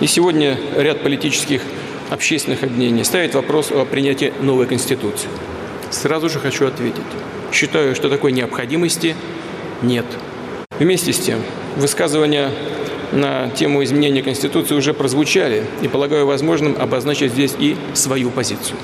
И сегодня ряд политических общественных объединений ставит вопрос о принятии новой Конституции. Сразу же хочу ответить. Считаю, что такой необходимости нет. Вместе с тем, высказывания на тему изменения Конституции уже прозвучали, и полагаю возможным обозначить здесь и свою позицию.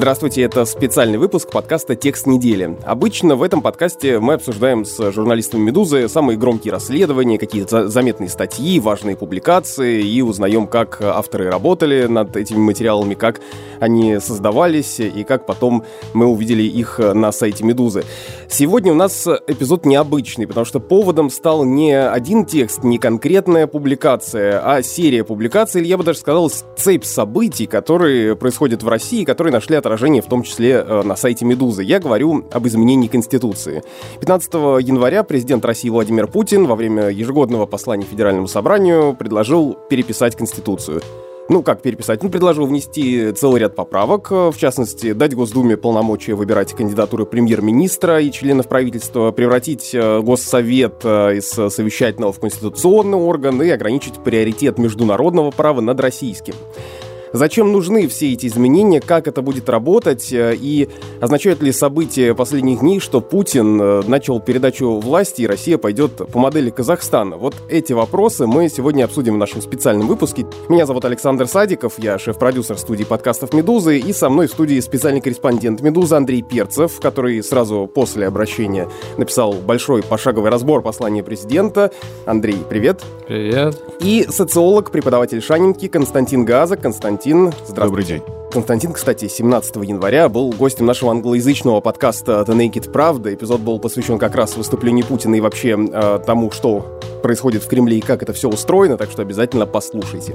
Здравствуйте, это специальный выпуск подкаста «Текст недели». Обычно в этом подкасте мы обсуждаем с журналистами «Медузы» самые громкие расследования, какие-то заметные статьи, важные публикации и узнаем, как авторы работали над этими материалами, как они создавались и как потом мы увидели их на сайте «Медузы». Сегодня у нас эпизод необычный, потому что поводом стал не один текст, не конкретная публикация, а серия публикаций, или я бы даже сказал, цепь событий, которые происходят в России, которые нашли отражение в том числе э, на сайте «Медузы». Я говорю об изменении Конституции. 15 января президент России Владимир Путин во время ежегодного послания Федеральному собранию предложил переписать Конституцию. Ну, как переписать? Ну, предложил внести целый ряд поправок, э, в частности, дать Госдуме полномочия выбирать кандидатуры премьер-министра и членов правительства, превратить э, Госсовет из совещательного в конституционный орган и ограничить приоритет международного права над российским. Зачем нужны все эти изменения, как это будет работать э, и означают ли события последних дней, что Путин э, начал передачу власти и Россия пойдет по модели Казахстана? Вот эти вопросы мы сегодня обсудим в нашем специальном выпуске. Меня зовут Александр Садиков, я шеф-продюсер студии подкастов «Медузы» и со мной в студии специальный корреспондент «Медузы» Андрей Перцев, который сразу после обращения написал большой пошаговый разбор послания президента. Андрей, привет. Привет. И социолог, преподаватель Шанинки Константин Газа. Константин Константин. Здравствуйте. Добрый день. Константин, кстати, 17 января был гостем нашего англоязычного подкаста The Naked Правда. Эпизод был посвящен как раз выступлению Путина и вообще э, тому, что происходит в Кремле и как это все устроено, так что обязательно послушайте.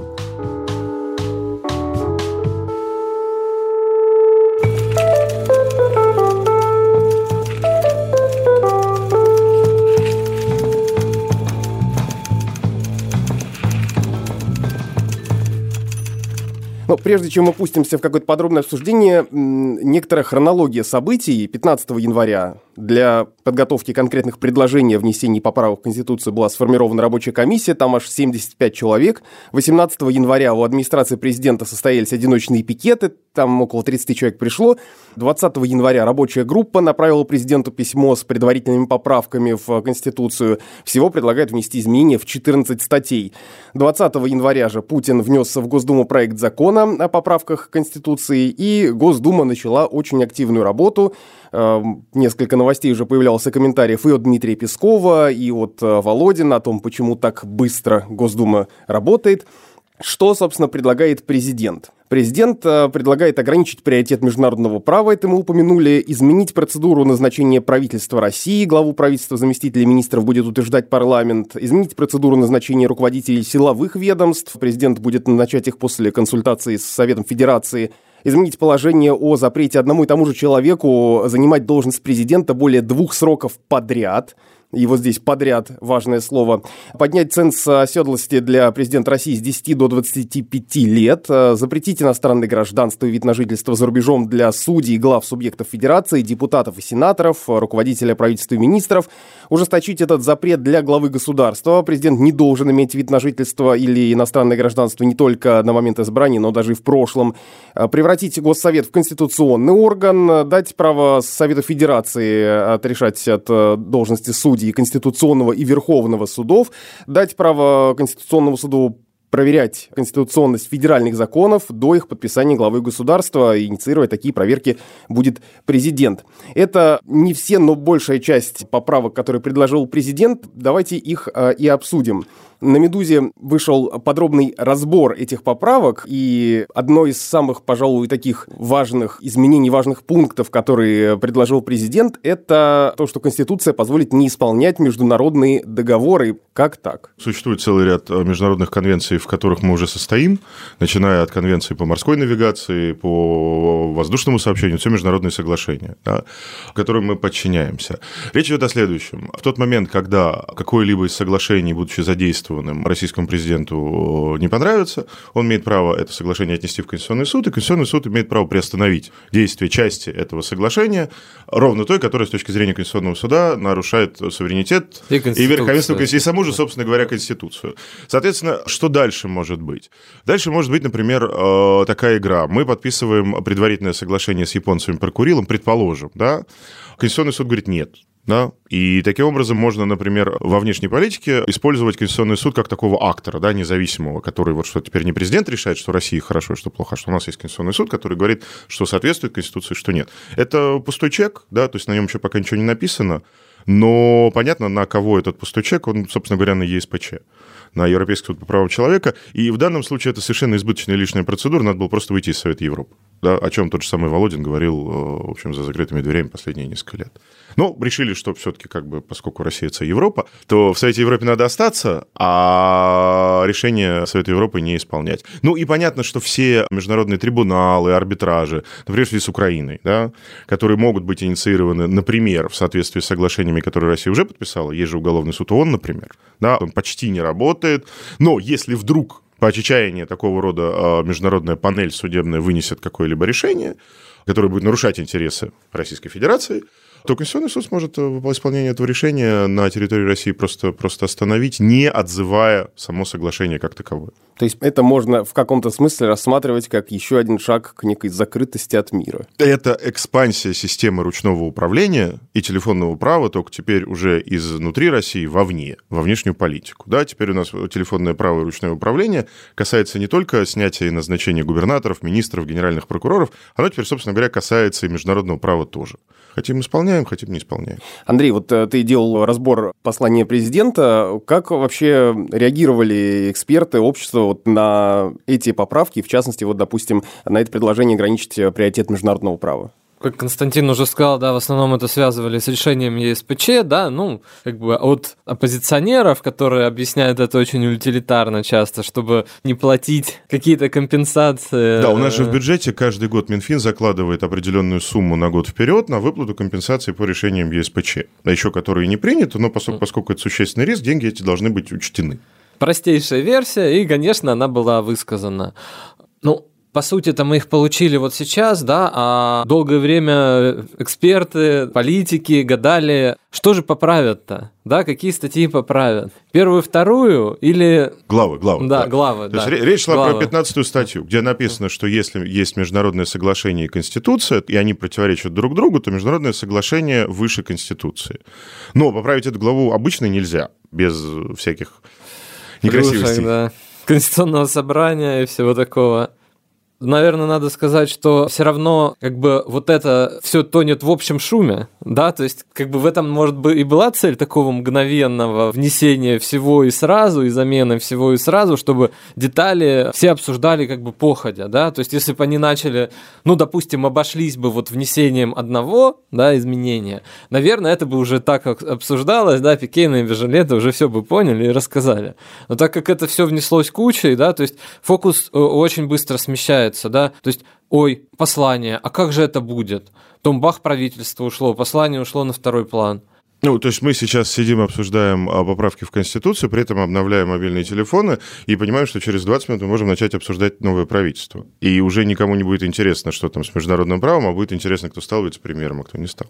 Но прежде чем мы пустимся в какое-то подробное обсуждение, некоторая хронология событий 15 января для подготовки конкретных предложений о внесении поправок в Конституцию была сформирована рабочая комиссия, там аж 75 человек. 18 января у администрации президента состоялись одиночные пикеты, там около 30 человек пришло. 20 января рабочая группа направила президенту письмо с предварительными поправками в Конституцию. Всего предлагают внести изменения в 14 статей. 20 января же Путин внес в Госдуму проект закона о поправках Конституции, и Госдума начала очень активную работу. Эм, несколько новостей уже появлялся комментариев и от Дмитрия Пескова, и от э, Володина о том, почему так быстро Госдума работает. Что, собственно, предлагает президент? Президент э, предлагает ограничить приоритет международного права, это мы упомянули, изменить процедуру назначения правительства России, главу правительства заместителей министров будет утверждать парламент, изменить процедуру назначения руководителей силовых ведомств, президент будет назначать их после консультации с Советом Федерации, изменить положение о запрете одному и тому же человеку занимать должность президента более двух сроков подряд – вот здесь подряд важное слово, поднять ценз оседлости для президента России с 10 до 25 лет, запретить иностранное гражданство и вид на жительство за рубежом для судей, глав субъектов федерации, депутатов и сенаторов, руководителя правительства и министров, ужесточить этот запрет для главы государства. Президент не должен иметь вид на жительство или иностранное гражданство не только на момент избрания, но даже и в прошлом. Превратить Госсовет в конституционный орган, дать право Совету Федерации отрешать от э, должности судей Конституционного и Верховного судов, дать право Конституционному суду проверять конституционность федеральных законов до их подписания главы государства. Инициировать такие проверки будет президент. Это не все, но большая часть поправок, которые предложил президент. Давайте их э, и обсудим. На «Медузе» вышел подробный разбор этих поправок, и одно из самых, пожалуй, таких важных изменений, важных пунктов, которые предложил президент, это то, что Конституция позволит не исполнять международные договоры. Как так? Существует целый ряд э, международных конвенций конвенций, в которых мы уже состоим, начиная от конвенции по морской навигации, по воздушному сообщению, все международные соглашения, да, которым мы подчиняемся. Речь идет о следующем. В тот момент, когда какое-либо из соглашений, будучи задействованным, российскому президенту не понравится, он имеет право это соглашение отнести в Конституционный суд, и Конституционный суд имеет право приостановить действие части этого соглашения, ровно той, которая с точки зрения Конституционного суда нарушает суверенитет и, и верховенство и саму же, собственно говоря, Конституцию. Соответственно, что дальше может быть? Дальше может быть, например, э, такая игра. Мы подписываем предварительное соглашение с японцами про Курилом, предположим, да? Конституционный суд говорит нет. Да? И таким образом можно, например, во внешней политике использовать Конституционный суд как такого актора, да, независимого, который вот что теперь не президент решает, что России хорошо что плохо, а что у нас есть Конституционный суд, который говорит, что соответствует Конституции, что нет. Это пустой чек, да, то есть на нем еще пока ничего не написано, но понятно, на кого этот пустой чек, он, собственно говоря, на ЕСПЧ на Европейский суд по правам человека. И в данном случае это совершенно избыточная лишняя процедура, надо было просто выйти из Совета Европы. Да, о чем тот же самый Володин говорил, э, в общем, за закрытыми дверями последние несколько лет. Но решили, что все-таки, как бы, поскольку Россия это Европа, то в Совете Европы надо остаться, а решение Совета Европы не исполнять. Ну и понятно, что все международные трибуналы, арбитражи, например, с Украиной, да, которые могут быть инициированы, например, в соответствии с соглашениями, которые Россия уже подписала, есть же уголовный суд ООН, например, да, он почти не работает, но если вдруг по отчаянию такого рода а, международная панель судебная вынесет какое-либо решение, которое будет нарушать интересы Российской Федерации, то Конституционный суд сможет э, исполнение этого решения на территории России просто, просто остановить, не отзывая само соглашение как таковое. То есть это можно в каком-то смысле рассматривать как еще один шаг к некой закрытости от мира. Это экспансия системы ручного управления и телефонного права, только теперь уже изнутри России вовне, во внешнюю политику. Да, теперь у нас телефонное право и ручное управление касается не только снятия и назначения губернаторов, министров, генеральных прокуроров, оно теперь, собственно говоря, касается и международного права тоже. Хотим исполняем, хотим не исполняем. Андрей, вот э, ты делал разбор послания президента. Как вообще реагировали эксперты, общество вот на эти поправки, в частности, вот, допустим, на это предложение ограничить приоритет международного права? как Константин уже сказал, да, в основном это связывали с решением ЕСПЧ, да, ну, как бы от оппозиционеров, которые объясняют это очень утилитарно часто, чтобы не платить какие-то компенсации. Да, у нас же в бюджете каждый год Минфин закладывает определенную сумму на год вперед на выплату компенсации по решениям ЕСПЧ, а еще которые не приняты, но поскольку, поскольку это существенный риск, деньги эти должны быть учтены. Простейшая версия, и, конечно, она была высказана. Ну, по сути-то мы их получили вот сейчас, да, а долгое время эксперты, политики гадали, что же поправят-то, да, какие статьи поправят. Первую, вторую или... Главы, главы. Да, да. главы, То да. есть речь шла главы. про 15 статью, где написано, что если есть международное соглашение и Конституция, и они противоречат друг другу, то международное соглашение выше Конституции. Но поправить эту главу обычно нельзя, без всяких некрасивостей. Рушек, да. Конституционного собрания и всего такого. Наверное, надо сказать, что все равно как бы вот это все тонет в общем шуме, да, то есть как бы в этом, может быть, и была цель такого мгновенного внесения всего и сразу, и замены всего и сразу, чтобы детали все обсуждали как бы походя, да, то есть если бы они начали, ну, допустим, обошлись бы вот внесением одного, да, изменения, наверное, это бы уже так обсуждалось, да, Пикейна и уже все бы поняли и рассказали. Но так как это все внеслось кучей, да, то есть фокус э, очень быстро смещается получается, да, то есть, ой, послание, а как же это будет? Потом бах, правительство ушло, послание ушло на второй план. Ну, то есть мы сейчас сидим, обсуждаем а, поправки в Конституцию, при этом обновляем мобильные телефоны и понимаем, что через 20 минут мы можем начать обсуждать новое правительство. И уже никому не будет интересно, что там с международным правом, а будет интересно, кто стал вице-премьером, а кто не стал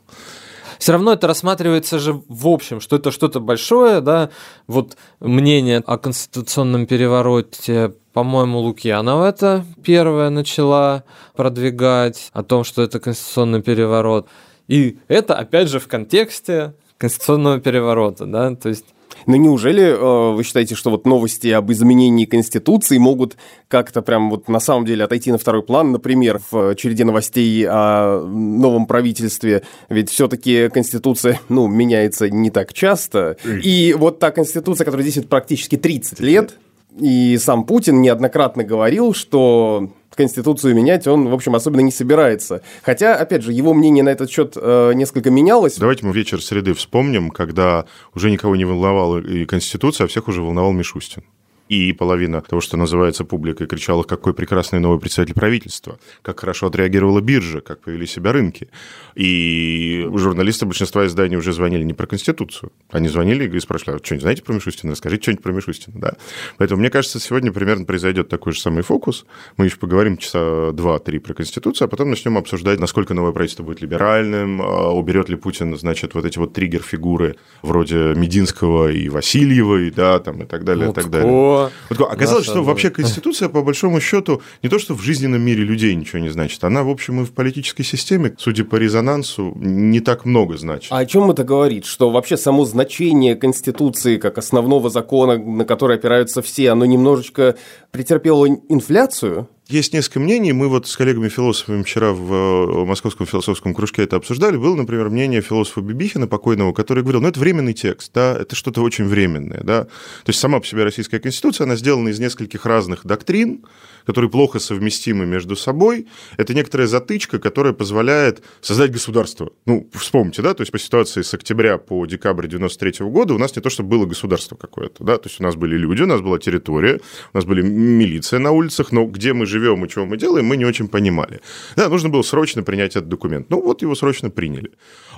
все равно это рассматривается же в общем, что это что-то большое, да, вот мнение о конституционном перевороте по-моему, Лукьянова это первая начала продвигать о том, что это конституционный переворот. И это, опять же, в контексте конституционного переворота, да, то есть но ну, неужели э, вы считаете, что вот новости об изменении Конституции могут как-то прям вот на самом деле отойти на второй план? Например, в череде новостей о новом правительстве, ведь все-таки Конституция, ну, меняется не так часто. И вот та Конституция, которая действует практически 30 лет, и сам Путин неоднократно говорил, что Конституцию менять он, в общем, особенно не собирается. Хотя, опять же, его мнение на этот счет э, несколько менялось. Давайте мы вечер среды вспомним, когда уже никого не волновала и Конституция, а всех уже волновал Мишустин. И половина того, что называется публикой, кричала, какой прекрасный новый представитель правительства, как хорошо отреагировала биржа, как повели себя рынки. И журналисты большинства изданий уже звонили не про Конституцию, они звонили и спрашивали, а что-нибудь знаете про Мишустина? Расскажите что-нибудь про Мишустина. Да? Поэтому, мне кажется, сегодня примерно произойдет такой же самый фокус. Мы еще поговорим часа два-три про Конституцию, а потом начнем обсуждать, насколько новое правительство будет либеральным, а уберет ли Путин, значит, вот эти вот триггер-фигуры вроде Мединского и Васильева, и, да, там, и так далее, вот и так далее. Вот, оказалось, что вообще Конституция, по большому счету, не то, что в жизненном мире людей ничего не значит, она, в общем, и в политической системе, судя по резонансу, не так много значит. А о чем это говорит? Что вообще само значение Конституции как основного закона, на который опираются все, оно немножечко претерпело инфляцию? Есть несколько мнений. Мы вот с коллегами-философами вчера в э, Московском философском кружке это обсуждали. Было, например, мнение философа Бибихина, покойного, который говорил, ну, это временный текст, да, это что-то очень временное, да. То есть сама по себе Российская Конституция, она сделана из нескольких разных доктрин, которые плохо совместимы между собой. Это некоторая затычка, которая позволяет создать государство. Ну, вспомните, да, то есть по ситуации с октября по декабрь 93 года у нас не то, чтобы было государство какое-то, да, то есть у нас были люди, у нас была территория, у нас были милиция на улицах, но где мы живем и чего мы делаем, мы не очень понимали. Да, нужно было срочно принять этот документ. Ну, вот его срочно приняли.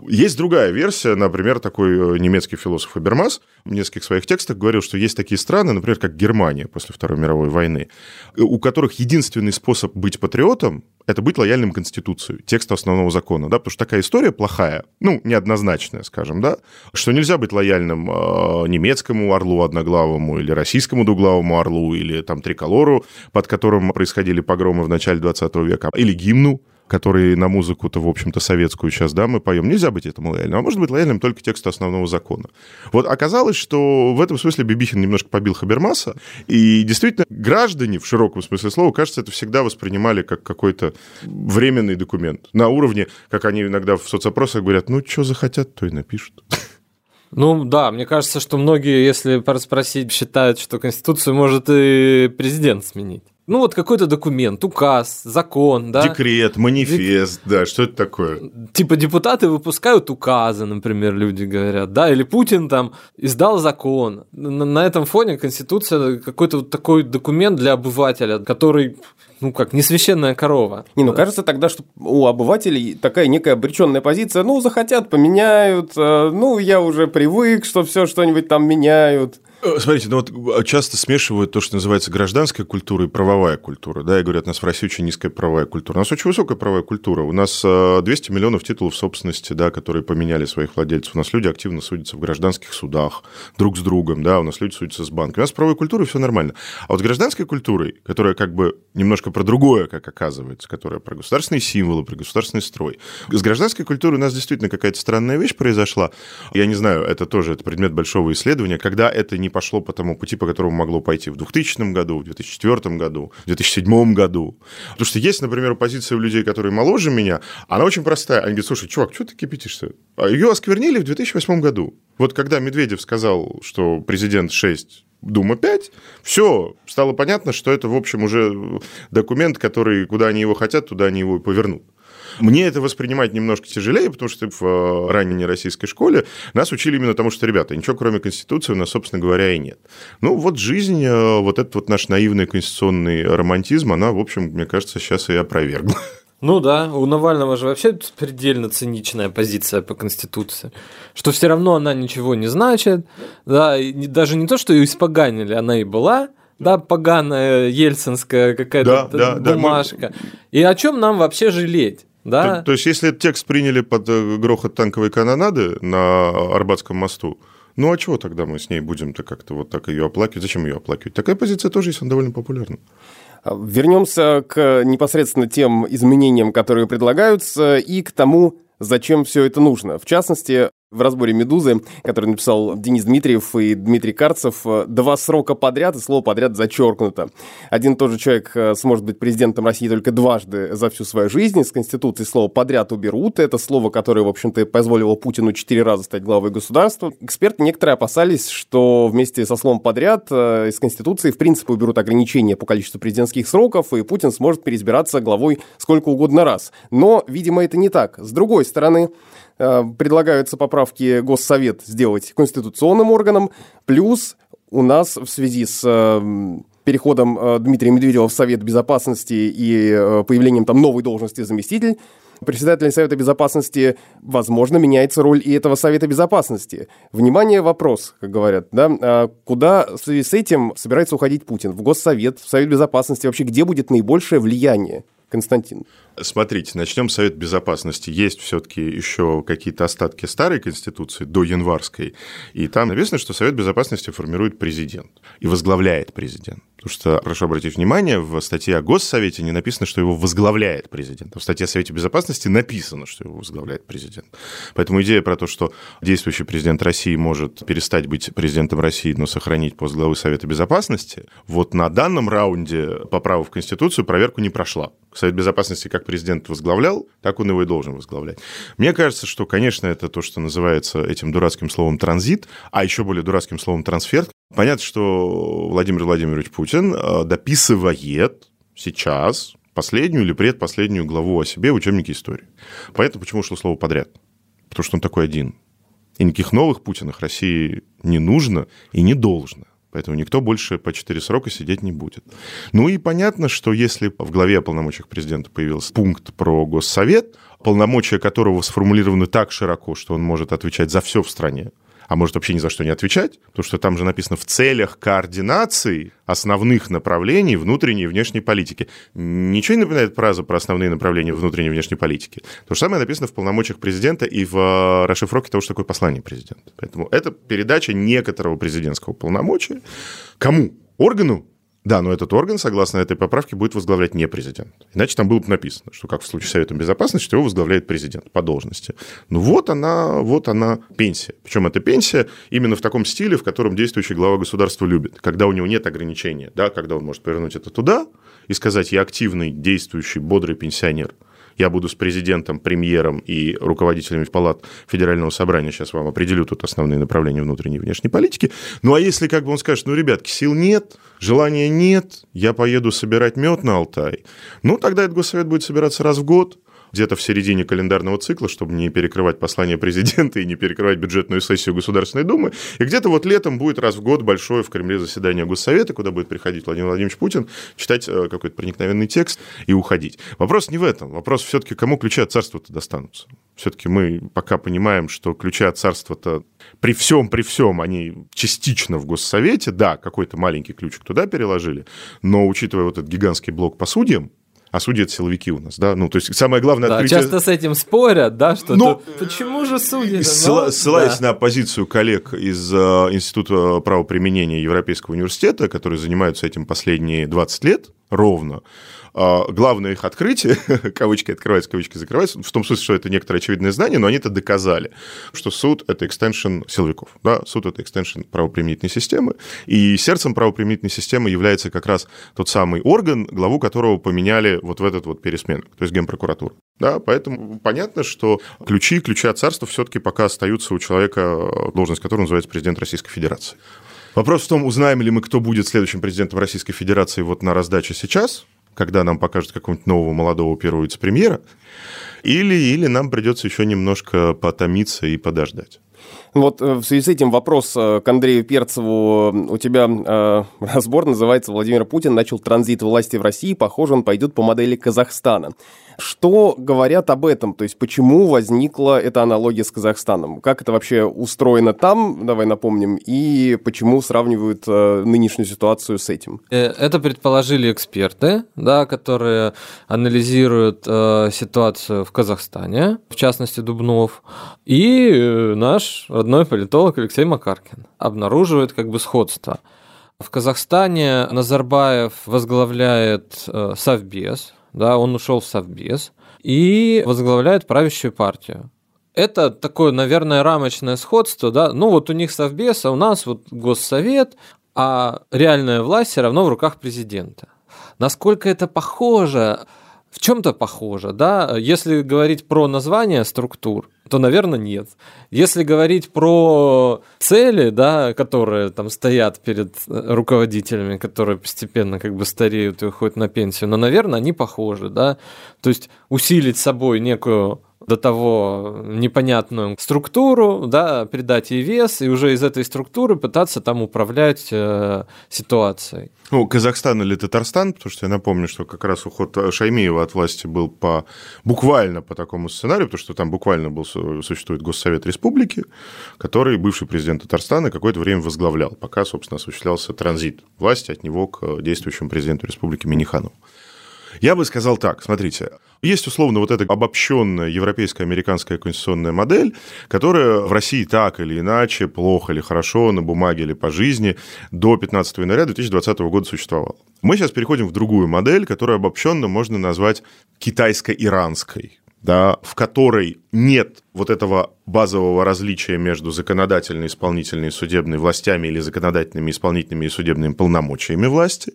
Есть другая версия, например, такой э, немецкий философ Абермас в нескольких своих текстах говорил, что есть такие страны, например, как Германия после Второй мировой войны, у которых которых единственный способ быть патриотом – это быть лояльным Конституции, тексту основного закона, да, потому что такая история плохая, ну, неоднозначная, скажем, да, что нельзя быть лояльным э, немецкому орлу одноглавому или российскому двуглавому орлу или там триколору, под которым происходили погромы в начале 20 века, или гимну, который на музыку-то, в общем-то, советскую сейчас, да, мы поем. Нельзя быть этому лояльным, а может быть лояльным только тексту основного закона. Вот оказалось, что в этом смысле Бибихин немножко побил Хабермаса, и действительно граждане в широком смысле слова, кажется, это всегда воспринимали как какой-то временный документ. На уровне, как они иногда в соцопросах говорят, ну, что захотят, то и напишут. Ну да, мне кажется, что многие, если спросить, считают, что Конституцию может и президент сменить ну вот какой-то документ, указ, закон, да? Декрет, манифест, Дек... да, что это такое? Типа депутаты выпускают указы, например, люди говорят, да, или Путин там издал закон. На, на этом фоне Конституция какой-то вот такой документ для обывателя, который ну как, не священная корова. Не, ну кажется тогда, что у обывателей такая некая обреченная позиция, ну захотят, поменяют, э, ну я уже привык, что все что-нибудь там меняют. Э, смотрите, ну вот э, часто смешивают то, что называется гражданская культура и правовая культура. Да, и говорят, у нас в России очень низкая правовая культура. У нас очень высокая правовая культура. У нас 200 миллионов титулов собственности, да, которые поменяли своих владельцев. У нас люди активно судятся в гражданских судах друг с другом, да, у нас люди судятся с банками. У нас с правовой культурой все нормально. А вот с гражданской культурой, которая как бы немножко про другое, как оказывается, которая про государственные символы, про государственный строй. С гражданской культурой у нас действительно какая-то странная вещь произошла. Я не знаю, это тоже это предмет большого исследования, когда это не пошло по тому пути, по которому могло пойти в 2000 году, в 2004 году, в 2007 году. Потому что есть, например, позиция у людей, которые моложе меня, она очень простая. Они говорят, слушай, чувак, что ты кипятишься? А ее осквернили в 2008 году. Вот когда Медведев сказал, что президент 6 Дума 5, все, стало понятно, что это, в общем, уже документ, который, куда они его хотят, туда они его и повернут. Мне это воспринимать немножко тяжелее, потому что в э, ранней российской школе нас учили именно тому, что, ребята, ничего кроме Конституции у нас, собственно говоря, и нет. Ну, вот жизнь, э, вот этот вот наш наивный конституционный романтизм, она, в общем, мне кажется, сейчас и опровергла. Ну да, у Навального же вообще предельно циничная позиция по Конституции, что все равно она ничего не значит, да, и даже не то, что ее испоганили, она и была, да, поганая ельцинская какая-то да, да, бумажка. Да, мы... И о чем нам вообще жалеть? Да? То, то есть, если этот текст приняли под э, грохот танковой канонады на Арбатском мосту, ну а чего тогда мы с ней будем-то как-то вот так ее оплакивать? Зачем ее оплакивать? Такая позиция тоже есть, она довольно популярна. Вернемся к непосредственно тем изменениям, которые предлагаются, и к тому, зачем все это нужно. В частности, в разборе «Медузы», который написал Денис Дмитриев и Дмитрий Карцев, два срока подряд, и слово подряд зачеркнуто. Один и тот же человек э, сможет быть президентом России только дважды за всю свою жизнь. Из Конституции слово «подряд» уберут. Это слово, которое, в общем-то, позволило Путину четыре раза стать главой государства. Эксперты некоторые опасались, что вместе со словом «подряд» э, из Конституции, в принципе, уберут ограничения по количеству президентских сроков, и Путин сможет переизбираться главой сколько угодно раз. Но, видимо, это не так. С другой стороны, Э, предлагаются поправки Госсовет сделать конституционным органом, плюс у нас в связи с э, переходом э, Дмитрия Медведева в Совет Безопасности и э, появлением там новой должности заместитель председателя Совета Безопасности, возможно, меняется роль и этого Совета Безопасности. Внимание, вопрос, как говорят, да, а куда в связи с этим собирается уходить Путин? В Госсовет, в Совет Безопасности, вообще где будет наибольшее влияние? Константин. Смотрите, начнем с Совет Безопасности. Есть все-таки еще какие-то остатки старой Конституции, до январской, и там написано, что Совет Безопасности формирует президент и возглавляет президент. Потому что, прошу обратить внимание, в статье о Госсовете не написано, что его возглавляет президент. В статье о Совете Безопасности написано, что его возглавляет президент. Поэтому идея про то, что действующий президент России может перестать быть президентом России, но сохранить пост главы Совета Безопасности, вот на данном раунде поправок в Конституцию проверку не прошла. Совет Безопасности как президент возглавлял, так он его и должен возглавлять. Мне кажется, что, конечно, это то, что называется этим дурацким словом транзит, а еще более дурацким словом трансфер, Понятно, что Владимир Владимирович Путин э, дописывает сейчас последнюю или предпоследнюю главу о себе в учебнике истории. Понятно, почему шло слово подряд. Потому что он такой один. И никаких новых Путинах России не нужно и не должно. Поэтому никто больше по 4 срока сидеть не будет. Ну и понятно, что если в главе о полномочиях президента появился пункт про Госсовет, полномочия которого сформулированы так широко, что он может отвечать за все в стране, а может вообще ни за что не отвечать, потому что там же написано в целях координации основных направлений внутренней и внешней политики. Ничего не напоминает фраза про основные направления внутренней и внешней политики. То же самое написано в полномочиях президента и в э, расшифровке того, что такое послание президента. Поэтому это передача некоторого президентского полномочия кому? Органу, да, но этот орган, согласно этой поправке, будет возглавлять не президент. Иначе там было бы написано, что как в случае Совета Безопасности, что его возглавляет президент по должности. Ну вот она, вот она пенсия. Причем эта пенсия именно в таком стиле, в котором действующий глава государства любит, когда у него нет ограничения, да, когда он может повернуть это туда и сказать, я активный, действующий, бодрый пенсионер – я буду с президентом, премьером и руководителями палат Федерального собрания, сейчас вам определю тут основные направления внутренней и внешней политики. Ну, а если как бы он скажет, ну, ребятки, сил нет, желания нет, я поеду собирать мед на Алтай, ну, тогда этот госсовет будет собираться раз в год, где-то в середине календарного цикла, чтобы не перекрывать послание президента и не перекрывать бюджетную сессию Государственной Думы. И где-то вот летом будет раз в год большое в Кремле заседание Госсовета, куда будет приходить Владимир Владимирович Путин, читать э, какой-то проникновенный текст и уходить. Вопрос не в этом. Вопрос все-таки, кому ключи от царства-то достанутся. Все-таки мы пока понимаем, что ключи от царства-то при всем, при всем, они частично в Госсовете, да, какой-то маленький ключик туда переложили, но учитывая вот этот гигантский блок по судьям, а судьи это силовики у нас, да, ну, то есть самое главное да, открытие... часто с этим спорят, да, что. Ну, почему же судьи? Ссыла... Но... Ссылаясь да. на позицию коллег из uh, Института правоприменения Европейского университета, которые занимаются этим последние 20 лет ровно, главное их открытие, кавычки открываются, кавычки закрываются, в том смысле, что это некоторое очевидное знание, но они это доказали, что суд – это экстеншн силовиков, да, суд – это экстеншн правоприменительной системы, и сердцем правоприменительной системы является как раз тот самый орган, главу которого поменяли вот в этот вот пересмен, то есть Генпрокуратура. Да, поэтому понятно, что ключи, ключи от царства все-таки пока остаются у человека, должность которого называется президент Российской Федерации. Вопрос в том, узнаем ли мы, кто будет следующим президентом Российской Федерации вот на раздаче сейчас, когда нам покажут какого-нибудь нового молодого первого вице-премьера, или, или нам придется еще немножко потомиться и подождать. Вот э, в связи с этим вопрос э, к Андрею Перцеву. У тебя э, разбор называется «Владимир Путин начал транзит власти в России. Похоже, он пойдет по модели Казахстана». Что говорят об этом? То есть почему возникла эта аналогия с Казахстаном? Как это вообще устроено там, давай напомним, и почему сравнивают нынешнюю ситуацию с этим? Это предположили эксперты, да, которые анализируют э, ситуацию в Казахстане, в частности Дубнов, и наш родной политолог Алексей Макаркин обнаруживает как бы сходство. В Казахстане Назарбаев возглавляет э, Совбез, да, он ушел в Совбез и возглавляет правящую партию. Это такое, наверное, рамочное сходство, да, ну вот у них Совбез, а у нас вот Госсовет, а реальная власть все равно в руках президента. Насколько это похоже, в чем-то похоже, да, если говорить про название структур, то, наверное, нет. Если говорить про цели, да, которые там стоят перед э, руководителями, которые постепенно как бы стареют и уходят на пенсию, но, наверное, они похожи, да. То есть усилить собой некую до того непонятную структуру, да, придать ей вес, и уже из этой структуры пытаться там управлять э, ситуацией. Ну, Казахстан или Татарстан, потому что я напомню, что как раз уход Шаймиева от власти был по буквально по такому сценарию, потому что там буквально был, существует Госсовет Республики, который бывший президент Татарстана какое-то время возглавлял, пока, собственно, осуществлялся транзит власти от него к действующему президенту Республики Минихану. Я бы сказал так, смотрите, есть условно вот эта обобщенная европейская американская конституционная модель, которая в России так или иначе, плохо или хорошо, на бумаге или по жизни, до 15 января 2020 года существовала. Мы сейчас переходим в другую модель, которую обобщенно можно назвать китайско-иранской да, в которой нет вот этого базового различия между законодательной, исполнительной и судебной властями или законодательными, исполнительными и судебными полномочиями власти,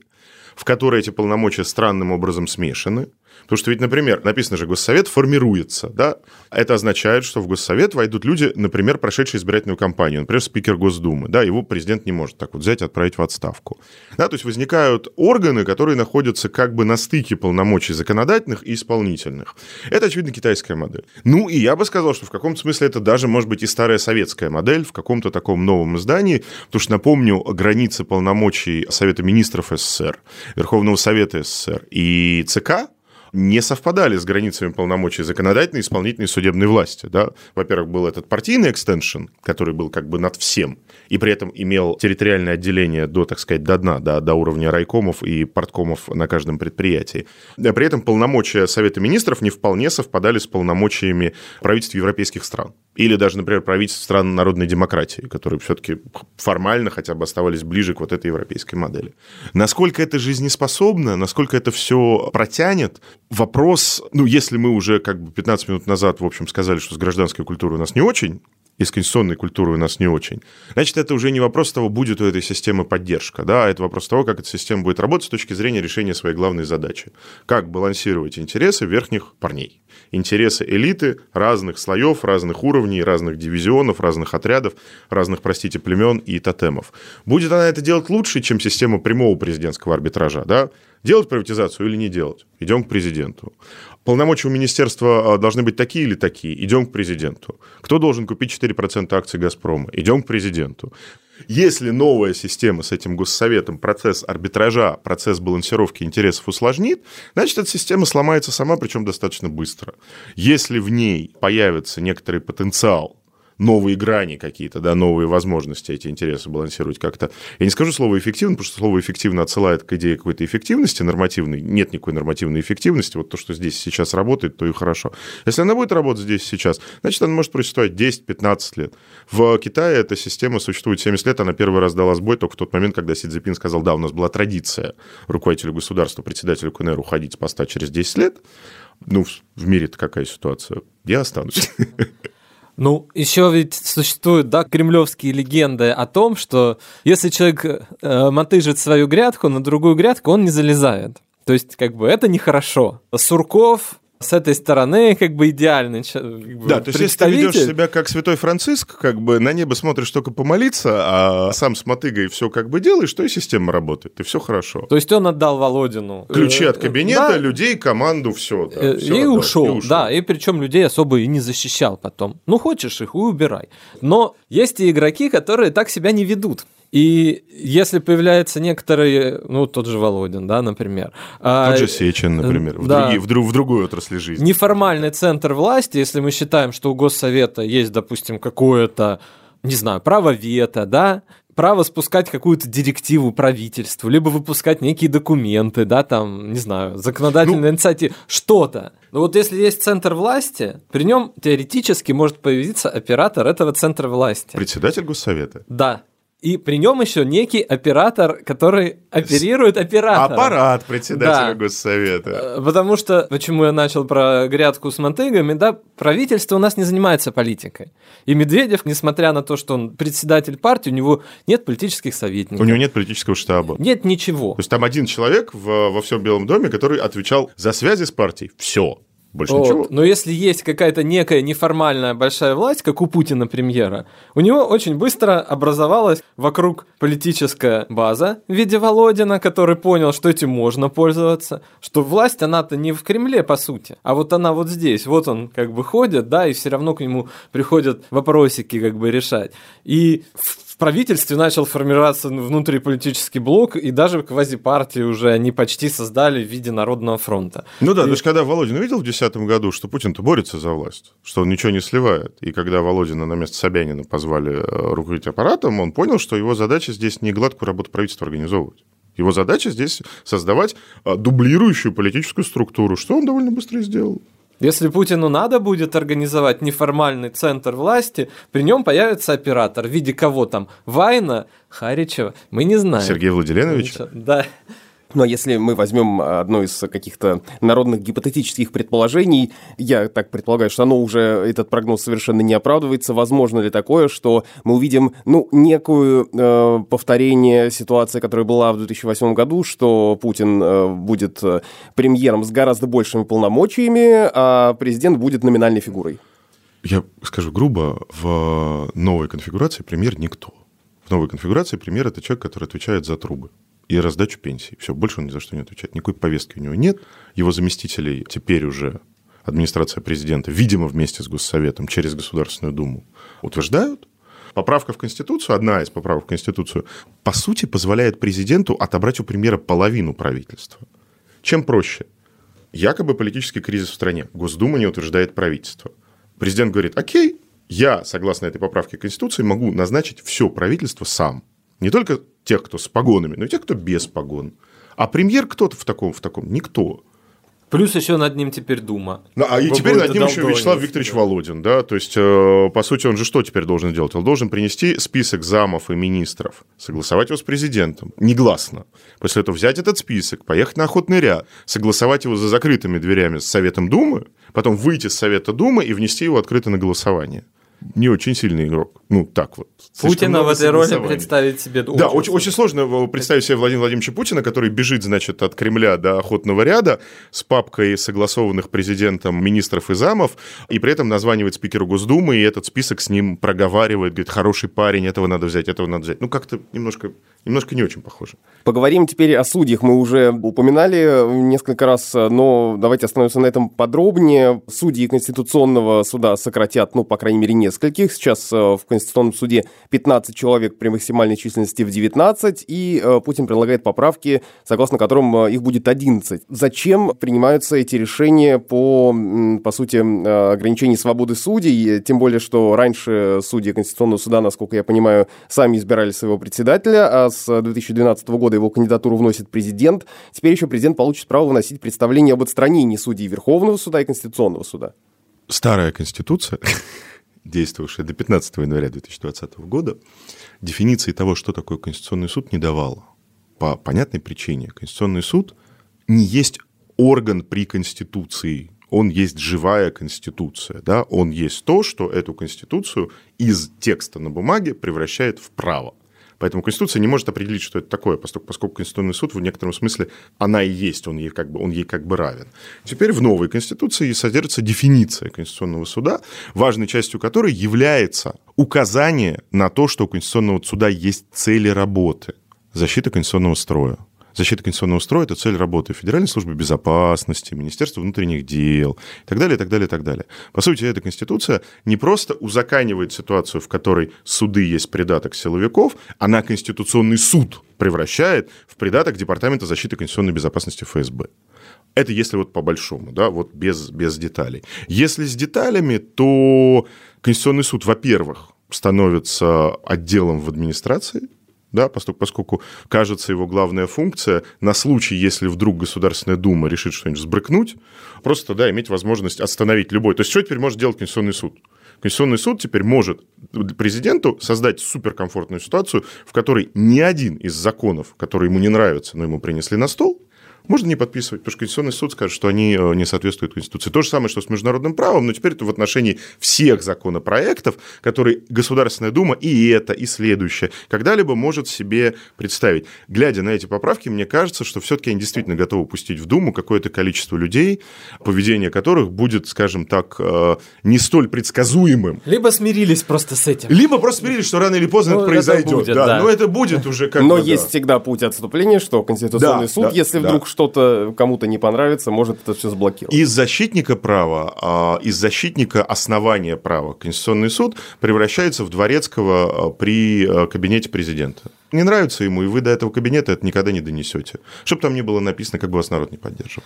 в которой эти полномочия странным образом смешаны, Потому что ведь, например, написано же, Госсовет формируется, да? Это означает, что в Госсовет войдут люди, например, прошедшие избирательную кампанию, например, спикер Госдумы, да, его президент не может так вот взять и отправить в отставку. Да, то есть возникают органы, которые находятся как бы на стыке полномочий законодательных и исполнительных. Это, очевидно, китайская модель. Ну, и я бы сказал, что в каком-то смысле это даже, может быть, и старая советская модель в каком-то таком новом издании, потому что, напомню, границы полномочий Совета министров СССР, Верховного Совета СССР и ЦК не совпадали с границами полномочий законодательной, исполнительной, судебной власти. Да? Во-первых, был этот партийный экстеншн, который был как бы над всем, и при этом имел территориальное отделение до, так сказать, до дна, до, до уровня райкомов и порткомов на каждом предприятии. При этом полномочия Совета министров не вполне совпадали с полномочиями правительств европейских стран. Или даже, например, правительств стран народной демократии, которые все-таки формально хотя бы оставались ближе к вот этой европейской модели. Насколько это жизнеспособно, насколько это все протянет, вопрос, ну, если мы уже как бы 15 минут назад, в общем, сказали, что с гражданской культурой у нас не очень, и с конституционной культурой у нас не очень. Значит, это уже не вопрос того, будет у этой системы поддержка, да, а это вопрос того, как эта система будет работать с точки зрения решения своей главной задачи. Как балансировать интересы верхних парней, интересы элиты разных слоев, разных уровней, разных дивизионов, разных отрядов, разных, простите, племен и тотемов. Будет она это делать лучше, чем система прямого президентского арбитража, да? Делать приватизацию или не делать? Идем к президенту. Полномочия у министерства а, должны быть такие или такие? Идем к президенту. Кто должен купить 4% акций «Газпрома»? Идем к президенту. Если новая система с этим госсоветом процесс арбитража, процесс балансировки интересов усложнит, значит, эта система сломается сама, причем достаточно быстро. Если в ней появится некоторый потенциал новые грани какие-то, да, новые возможности эти интересы балансировать как-то. Я не скажу слово «эффективно», потому что слово «эффективно» отсылает к идее какой-то эффективности нормативной. Нет никакой нормативной эффективности. Вот то, что здесь сейчас работает, то и хорошо. Если она будет работать здесь сейчас, значит, она может просуществовать 10-15 лет. В Китае эта система существует 70 лет, она первый раз дала сбой только в тот момент, когда Си Цзипин сказал, да, у нас была традиция руководителю государства, председателю КНР уходить с поста через 10 лет. Ну, в мире-то какая ситуация? Я останусь. Ну, еще ведь существуют, да, кремлевские легенды о том, что если человек э, мотыжит свою грядку на другую грядку, он не залезает. То есть, как бы, это нехорошо. Сурков с этой стороны как бы идеальный как бы, Да, то есть если ты ведешь себя как святой Франциск, как бы на небо смотришь только помолиться, а сам с мотыгой все как бы делаешь, то и система работает, и все хорошо. То есть он отдал Володину ключи от э, кабинета, да. людей, команду, все. Да, э, все и, отдал, ушел, и ушел, да, и причем людей особо и не защищал потом. Ну хочешь их, и убирай. Но есть и игроки, которые так себя не ведут. И если появляется некоторые, ну, тот же Володин, да, например. А, тот же Сечин, например, в, да, другие, в, друг, в другой отрасли жизни. Неформальный центр власти, если мы считаем, что у Госсовета есть, допустим, какое-то, не знаю, право вето, да, право спускать какую-то директиву правительству, либо выпускать некие документы, да, там, не знаю, законодательная ну, инициатива, что-то. Но вот если есть центр власти, при нем теоретически может появиться оператор этого центра власти. Председатель Госсовета. Да. И при нем еще некий оператор, который оперирует оператором. Аппарат председателя да. Госсовета. Э, потому что, почему я начал про грядку с мотыгами, да, правительство у нас не занимается политикой. И Медведев, несмотря на то, что он председатель партии, у него нет политических советников. У него нет политического штаба. Нет ничего. То есть там один человек в, во всем Белом доме, который отвечал за связи с партией. Все. Больше Вот. ничего. Но если есть какая-то некая неформальная большая власть, как у Путина премьера, у него очень быстро образовалась вокруг политическая база в виде Володина, который понял, что этим можно пользоваться, что власть, она-то не в Кремле, по сути, а вот она вот здесь, вот он как бы ходит, да, и все равно к нему приходят вопросики как бы решать. И в правительстве начал формироваться внутриполитический блок, и даже квазипартии уже они почти создали в виде Народного фронта. Ну да, то есть когда Володин увидел в 2010 году, что Путин-то борется за власть, что он ничего не сливает, и когда Володина на место Собянина позвали э, руководить аппаратом, он понял, что его задача здесь не гладкую работу правительства организовывать. Его задача здесь создавать э, дублирующую политическую структуру, что он довольно быстро и сделал. Если Путину надо будет организовать неформальный центр власти, при нем появится оператор в виде кого там? Вайна, Харичева, мы не знаем. Сергей Владимирович. Да. Ну а если мы возьмем одно из каких-то народных гипотетических предположений, я так предполагаю, что оно уже, этот прогноз совершенно не оправдывается, возможно ли такое, что мы увидим, ну, некую э, повторение ситуации, которая была в 2008 году, что Путин э, будет э, премьером с гораздо большими полномочиями, а президент будет номинальной фигурой? Я скажу грубо, в новой конфигурации премьер никто. В новой конфигурации премьер – это человек, который отвечает за трубы и раздачу пенсий. Все, больше он ни за что не отвечает. Никакой повестки у него нет. Его заместителей теперь уже администрация президента, видимо, вместе с Госсоветом, через Государственную Думу, утверждают. Поправка в Конституцию, одна из поправок в Конституцию, по сути, позволяет президенту отобрать у премьера половину правительства. Чем проще? Якобы политический кризис в стране. Госдума не утверждает правительство. Президент говорит, окей, я, согласно этой поправке Конституции, могу назначить все правительство сам. Не только тех, кто с погонами, но и тех, кто без погон. А премьер кто-то в таком, в таком? Никто. Плюс еще над ним теперь Дума. Ну, а и Вы теперь над ним еще Вячеслав Викторович да. Володин, да, то есть, э, по сути, он же что теперь должен делать? Он должен принести список замов и министров, согласовать его с президентом, негласно. После этого взять этот список, поехать на охотный ряд, согласовать его за закрытыми дверями с Советом Думы, потом выйти с Совета Думы и внести его открыто на голосование. Не очень сильный игрок. Ну, так вот. Путина в этой роли представить себе Да, очень, очень сложно представить себе Владимира Владимировича Путина, который бежит, значит, от Кремля до охотного ряда с папкой согласованных президентом министров и замов, и при этом названивает спикеру Госдумы, и этот список с ним проговаривает, говорит, хороший парень, этого надо взять, этого надо взять. Ну, как-то немножко, немножко не очень похоже. Поговорим теперь о судьях. Мы уже упоминали несколько раз, но давайте остановимся на этом подробнее. Судьи Конституционного суда сократят, ну, по крайней мере, нескольких. Сейчас э, в Конституционном суде 15 человек при максимальной численности в 19, и э, Путин предлагает поправки, согласно которым э, их будет 11. Зачем принимаются эти решения по, по сути, э, ограничению свободы судей? Тем более, что раньше судьи Конституционного суда, насколько я понимаю, сами избирали своего председателя, а с 2012 года его кандидатуру вносит президент. Теперь еще президент получит право выносить представление об отстранении судей Верховного суда и Конституционного суда. Старая Конституция, действовавшая до 15 января 2020 года, дефиниции того, что такое Конституционный суд, не давала. По понятной причине. Конституционный суд не есть орган при Конституции. Он есть живая Конституция. Да? Он есть то, что эту Конституцию из текста на бумаге превращает в право. Поэтому Конституция не может определить, что это такое, поскольку, Конституционный суд в некотором смысле она и есть, он ей как бы, он ей как бы равен. Теперь в новой Конституции содержится дефиниция Конституционного суда, важной частью которой является указание на то, что у Конституционного суда есть цели работы. Защита конституционного строя. Защита конституционного строя – это цель работы Федеральной службы безопасности, Министерства внутренних дел и так далее, и так далее, и так далее. По сути, эта Конституция не просто узаканивает ситуацию, в которой суды есть придаток силовиков, она Конституционный суд превращает в придаток Департамента защиты конституционной безопасности ФСБ. Это если вот по-большому, да, вот без, без деталей. Если с деталями, то Конституционный суд, во-первых, становится отделом в администрации, да, поскольку, поскольку, кажется, его главная функция на случай, если вдруг Государственная Дума решит что-нибудь сбрыкнуть, просто да, иметь возможность остановить любой. То есть, что теперь может делать Конституционный суд? Конституционный суд теперь может президенту создать суперкомфортную ситуацию, в которой ни один из законов, которые ему не нравятся, но ему принесли на стол, можно не подписывать, потому что Конституционный суд скажет, что они э, не соответствуют Конституции. То же самое, что с международным правом, но теперь это в отношении всех законопроектов, которые Государственная Дума и это, и следующее когда-либо может себе представить. Глядя на эти поправки, мне кажется, что все-таки они действительно готовы пустить в Думу какое-то количество людей, поведение которых будет, скажем так, э, не столь предсказуемым. Либо смирились просто с этим. Либо просто смирились, что рано или поздно Ну, это это произойдет. будет, да, да. Но это будет уже как Но бы, да. есть всегда путь отступления, что Конституционный Да, суд, да, если да. вдруг что-то кому-то не понравится, может это все заблокировать. Из защитника права, а, из защитника основания права Конституционный суд превращается в дворецкого а, при а, кабинете президента. Не нравится ему, и вы до этого кабинета это никогда не донесете. Чтобы там не было написано, как бы вас народ не поддерживал.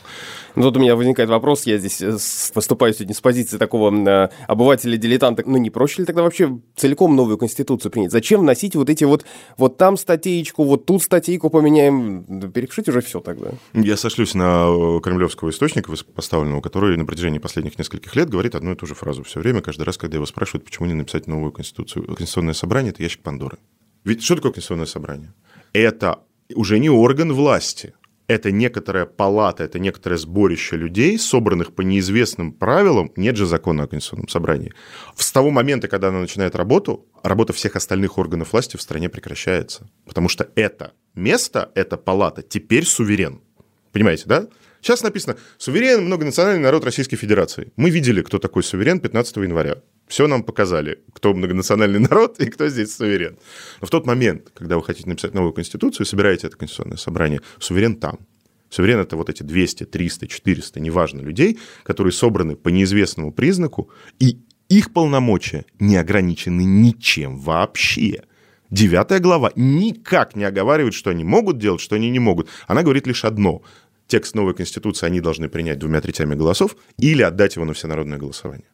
Ну, Тут у меня возникает вопрос, я здесь э, выступаю сегодня с позиции такого э, обывателя-дилетанта, ну не проще ли тогда вообще целиком новую конституцию принять? Зачем вносить вот эти вот, вот там статейку, вот тут статейку поменяем? Перепишите уже все тогда. Я сошлюсь на э, кремлевского источника высокопоставленного, который на протяжении последних нескольких лет говорит одну и ту же фразу все время, каждый раз, когда его спрашивают, почему не написать новую конституцию. Конституционное собрание – это ящик Пандоры. Ведь что такое Конституционное собрание? Это уже не орган власти, это некоторая палата, это некоторое сборище людей, собранных по неизвестным правилам. Нет же закона о Конституционном собрании. С того момента, когда она начинает работу, работа всех остальных органов власти в стране прекращается. Потому что это место, эта палата теперь суверен. Понимаете, да? Сейчас написано «Суверен – многонациональный народ Российской Федерации». Мы видели, кто такой суверен 15 января. Все нам показали, кто многонациональный народ и кто здесь суверен. Но в тот момент, когда вы хотите написать новую конституцию, собираете это конституционное собрание, суверен там. Суверен – это вот эти 200, 300, 400, неважно, людей, которые собраны по неизвестному признаку, и их полномочия не ограничены ничем вообще. Девятая глава никак не оговаривает, что они могут делать, что они не могут. Она говорит лишь одно. Текст новой Конституции они должны принять двумя третями голосов или отдать его на всенародное голосование.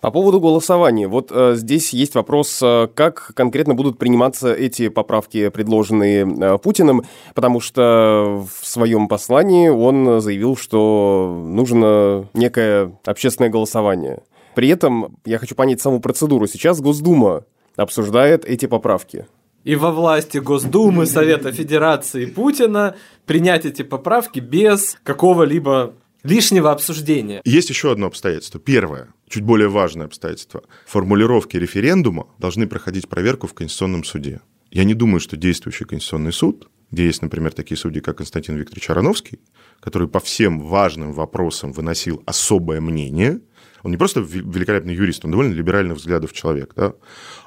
По поводу голосования. Вот э, здесь есть вопрос, э, как конкретно будут приниматься эти поправки, предложенные э, Путиным, потому что в своем послании он заявил, что нужно некое общественное голосование. При этом я хочу понять саму процедуру. Сейчас Госдума обсуждает эти поправки. И во власти Госдумы, Совета Федерации Путина принять эти поправки без какого-либо лишнего обсуждения. Есть еще одно обстоятельство. Первое, чуть более важное обстоятельство. Формулировки референдума должны проходить проверку в Конституционном суде. Я не думаю, что действующий Конституционный суд, где есть, например, такие судьи, как Константин Викторович Ароновский, который по всем важным вопросам выносил особое мнение, он не просто ве- великолепный юрист, он довольно либеральных взглядов человек, да?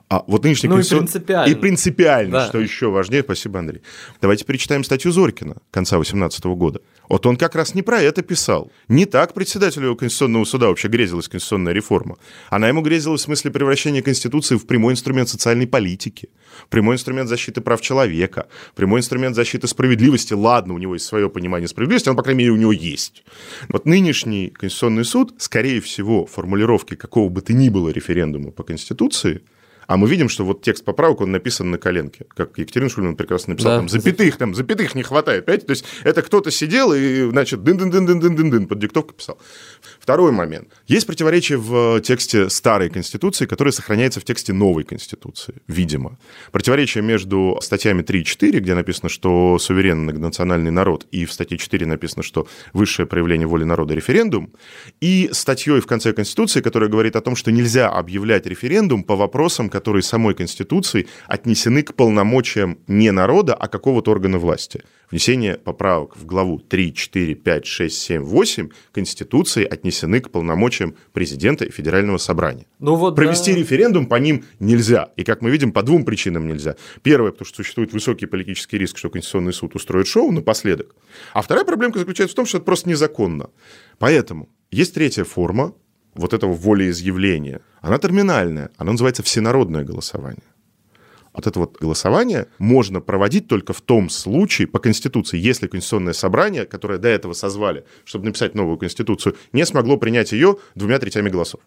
А вот нынешний Ну и Конститу- принципиально. И принципиально, Да. что еще важнее. Спасибо, Андрей. Давайте перечитаем статью Зорькина конца 18 года. Вот он как раз не про это писал. Не так председателю Конституционного суда вообще грезилась конституционная реформа. Она ему грезилась в смысле превращения Конституции в прямой инструмент социальной политики, прямой инструмент защиты прав человека, прямой инструмент защиты справедливости. Ладно, у него есть свое понимание справедливости, он, по крайней мере, у него есть. Вот нынешний Конституционный суд, скорее всего, формулировки какого бы то ни было референдума по Конституции – а мы видим, что вот текст поправок, он написан на коленке. Как Екатерина Шульман прекрасно написала, Да. там запятых, там запятых не хватает, понимаете? То есть это кто-то сидел и, значит, дын-дын-дын-дын-дын-дын под диктовку писал. Второй момент. Есть противоречие в тексте старой Конституции, которое сохраняется в тексте новой Конституции, видимо. Противоречие между статьями 3 и 4, где написано, что суверен многонациональный народ, и в статье 4 написано, что высшее проявление воли народа – референдум, и статьей в конце Конституции, которая говорит о том, что нельзя объявлять референдум по вопросам, которые самой Конституцией отнесены к полномочиям не народа, а какого-то органа власти. Внесение поправок в главу 3, 4, 5, 6, 7, 8 Конституции отнесены к полномочиям президента и Федерального собрания. Ну вот Провести да. референдум по ним нельзя. И, как мы видим, по двум причинам нельзя. Первое, потому что существует высокий политический риск, что Конституционный суд устроит шоу напоследок. А вторая проблемка заключается в том, что это просто незаконно. Поэтому есть третья форма вот этого волеизъявления. Она терминальная. Она называется всенародное голосование. Вот это вот голосование можно проводить только в том случае, по Конституции, если Конституционное собрание, которое до этого созвали, чтобы написать новую Конституцию, не смогло принять ее двумя третями голосов.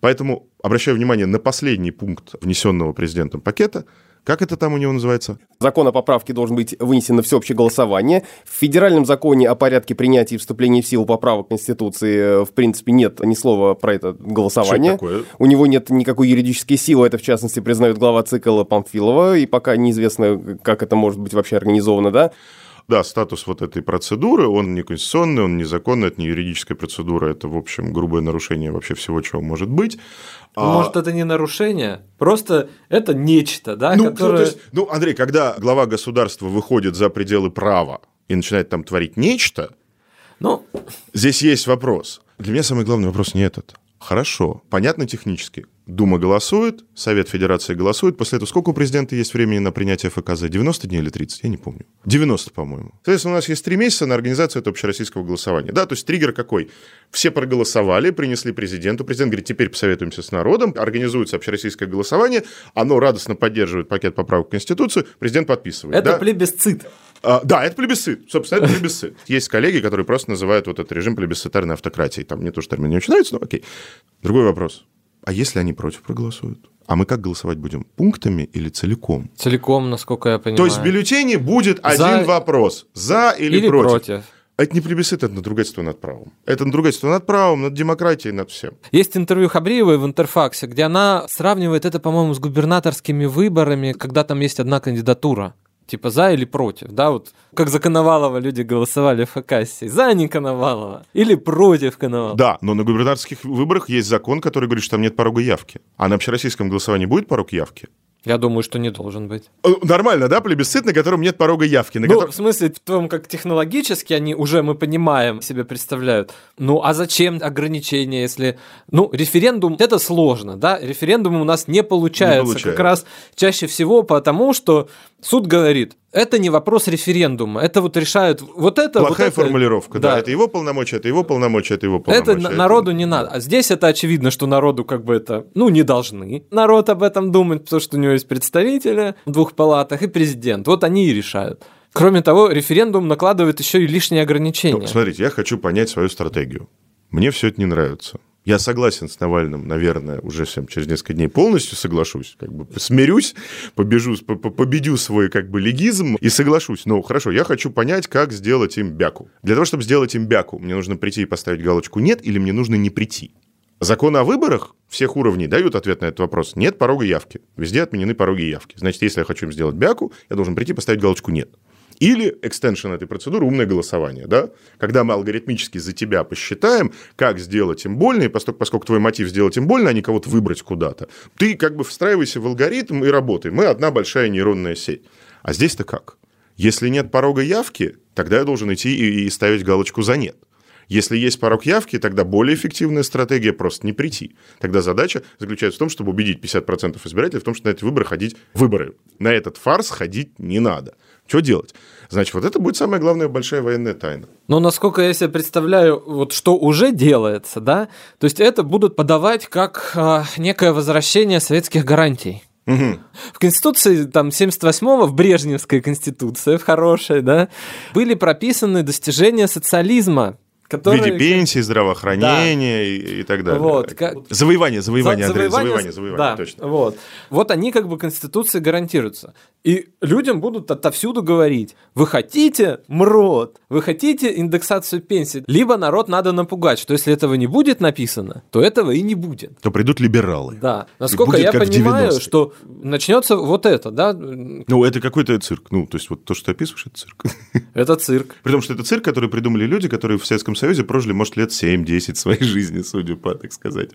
Поэтому обращаю внимание на последний пункт внесенного президентом пакета. Как это там у него называется? Закон о поправке должен быть вынесен на всеобщее голосование. В федеральном законе о порядке принятия и вступления в силу поправок Конституции, э, в принципе, нет ни слова про это голосование. Что это такое? У него нет никакой юридической силы, это, в частности, признает глава цикла Памфилова, и пока неизвестно, как это может быть вообще организовано, да? Да, статус вот этой процедуры, он не конституционный, он незаконный, это не юридическая процедура, это, в общем, грубое нарушение вообще всего, чего может быть. А может, это не нарушение, просто это нечто, да, ну, которое... то есть, ну, Андрей, когда глава государства выходит за пределы права и начинает там творить нечто, ну... здесь есть вопрос. Для меня самый главный вопрос не этот. Хорошо, понятно технически. Дума голосует, Совет Федерации голосует. После этого сколько у президента есть времени на принятие ФКЗ? 90 дней или 30? Я не помню. 90, по-моему. Соответственно, у нас есть три месяца на организацию этого общероссийского голосования. Да, то есть триггер какой? Все проголосовали, принесли президенту. Президент говорит, теперь посоветуемся с народом. Организуется общероссийское голосование. Оно радостно поддерживает пакет поправок в Конституцию. Президент подписывает. Это да? плебисцит. А, да, это плебисцит. Собственно, это плебисцит. Есть коллеги, которые просто называют вот этот режим плебисцитарной автократией. Там мне тоже термин не очень нравится, но окей. Другой вопрос. А если они против проголосуют? А мы как голосовать будем? Пунктами или целиком? Целиком, насколько я понимаю. То есть в бюллетене будет За... один вопрос. За или, или против. против. Это не плебисцит, это надругательство над правом. Это надругательство над правом, над демократией, над всем. Есть интервью Хабриевой в Интерфаксе, где она сравнивает это, по-моему, с губернаторскими выборами, когда там есть одна кандидатура. Типа за или против, да, вот как за Коновалова люди голосовали в Хакасии. За не Коновалова или против Коновалова. Да, но на губернаторских выборах есть закон, который говорит, что там нет порога явки. А на общероссийском голосовании будет порог явки? Я думаю, что не должен быть. Э, Нормально, да, плебисцит, на котором нет порога явки. На ну, котором... в смысле, в том, как технологически они уже, мы понимаем, себе представляют. Ну, а зачем ограничения, если... Ну, референдум, это сложно, да? Референдум у нас не получается. Не получается. Как раз чаще всего потому, что суд говорит, это не вопрос референдума, это вот решают вот это. Плохая вот это. формулировка, да. Это его полномочия, это его полномочия, это его Это полномочия. на- народу не надо. А здесь это очевидно, что народу как бы это, ну, не должны народ об этом думать, потому что у него есть представители в двух палатах и президент. Вот они и решают. Кроме того, референдум накладывает еще и лишние ограничения. Ну, смотрите, я хочу понять свою стратегию. Мне все это не нравится. Я согласен с Навальным, наверное, уже всем через несколько дней полностью соглашусь, как бы смирюсь, побежу, по- по- победю свой как бы легизм и соглашусь. Но хорошо, я хочу понять, как сделать им бяку. Для того, чтобы сделать им бяку, мне нужно прийти и поставить галочку «нет» или мне нужно не прийти. Законы о выборах всех уровней дают ответ на этот вопрос. Нет порога явки. Везде отменены пороги явки. Значит, если я хочу им сделать бяку, я должен прийти и поставить галочку «нет». Или экстеншн этой процедуры – умное голосование, да? Когда мы алгоритмически за тебя посчитаем, как сделать им больно, и поскольку, поскольку твой мотив сделать им больно, а не кого-то выбрать куда-то, ты как бы встраивайся в алгоритм и работай. Мы одна большая нейронная сеть. А здесь-то как? Если нет порога явки, тогда я должен идти и, и ставить галочку «за нет». Если есть порог явки, тогда более эффективная стратегия просто не прийти. Тогда задача заключается в том, чтобы убедить 50% избирателей в том, что на эти выборы ходить выборы. На этот фарс ходить не надо. Что делать? Значит, вот это будет самая главная большая военная тайна. Но насколько я себе представляю, вот что уже делается, да, то есть это будут подавать как а, некое возвращение советских гарантий. Мгм. В Конституции там 78-го, в Брежневской Конституции, в хорошей, да, были прописаны достижения социализма, В которые... виде пенсии, здравоохранения и, и так далее. Вот, как- Завоевание, завоевание, За- Андрей, завоевание- завоевание, завоевание, да, точно. Вот. вот они как бы Конституции гарантируются. И людям будут отовсюду говорить, вы хотите МРОД, вы хотите индексацию пенсий, либо народ надо напугать, что если этого не будет написано, то этого и не будет. То придут либералы. Да. Насколько я в понимаю, 90-е. что начнется вот это, да, Ну, это какой-то цирк. Ну, то есть, вот то, что ты описываешь, это цирк. это цирк. При том, что это цирк, который придумали люди, которые в Советском Союзе прожили, может, лет 7-10 своей жизни, судя по, так сказать,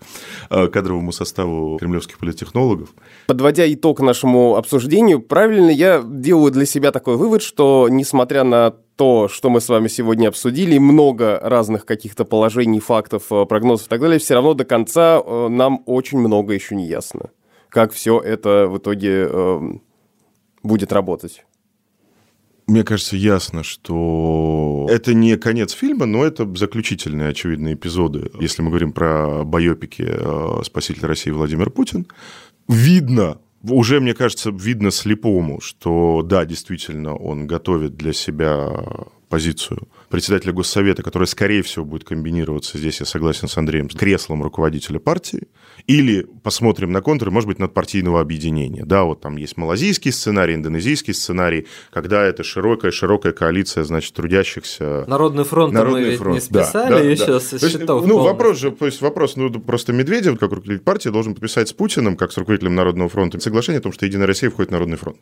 э, кадровому составу кремлевских политтехнологов. Подводя итог нашему обсуждению, правильно я делаю для себя такой вывод, что несмотря на то, что мы с вами сегодня обсудили, много разных каких-то положений, фактов, э, прогнозов и так далее, все равно до конца э, нам очень много еще не ясно. Как все это в итоге э, будет работать. Мне кажется, ясно, что это не конец фильма, но это заключительные, очевидные эпизоды. Если мы говорим про байопики э, «Спаситель России» Владимир Путин, видно, уже, мне кажется, видно слепому, что да, действительно, он готовит для себя позицию председателя Госсовета, которая, скорее всего, будет комбинироваться, здесь я согласен с Андреем, с креслом руководителя партии, или посмотрим на контуры, может быть, надпартийного объединения. Да, вот там есть малазийский сценарий, индонезийский сценарий, когда это широкая-широкая коалиция, значит, трудящихся Народный фронт Народный мы ведь фронт, не списали еще со То есть, счетов Ну, полностью. вопрос же, то есть вопрос, ну, просто Медведев, как руководитель партии, должен подписать с Путиным, как с руководителем Народного фронта, соглашение о том, что Единая Россия входит в Народный фронт.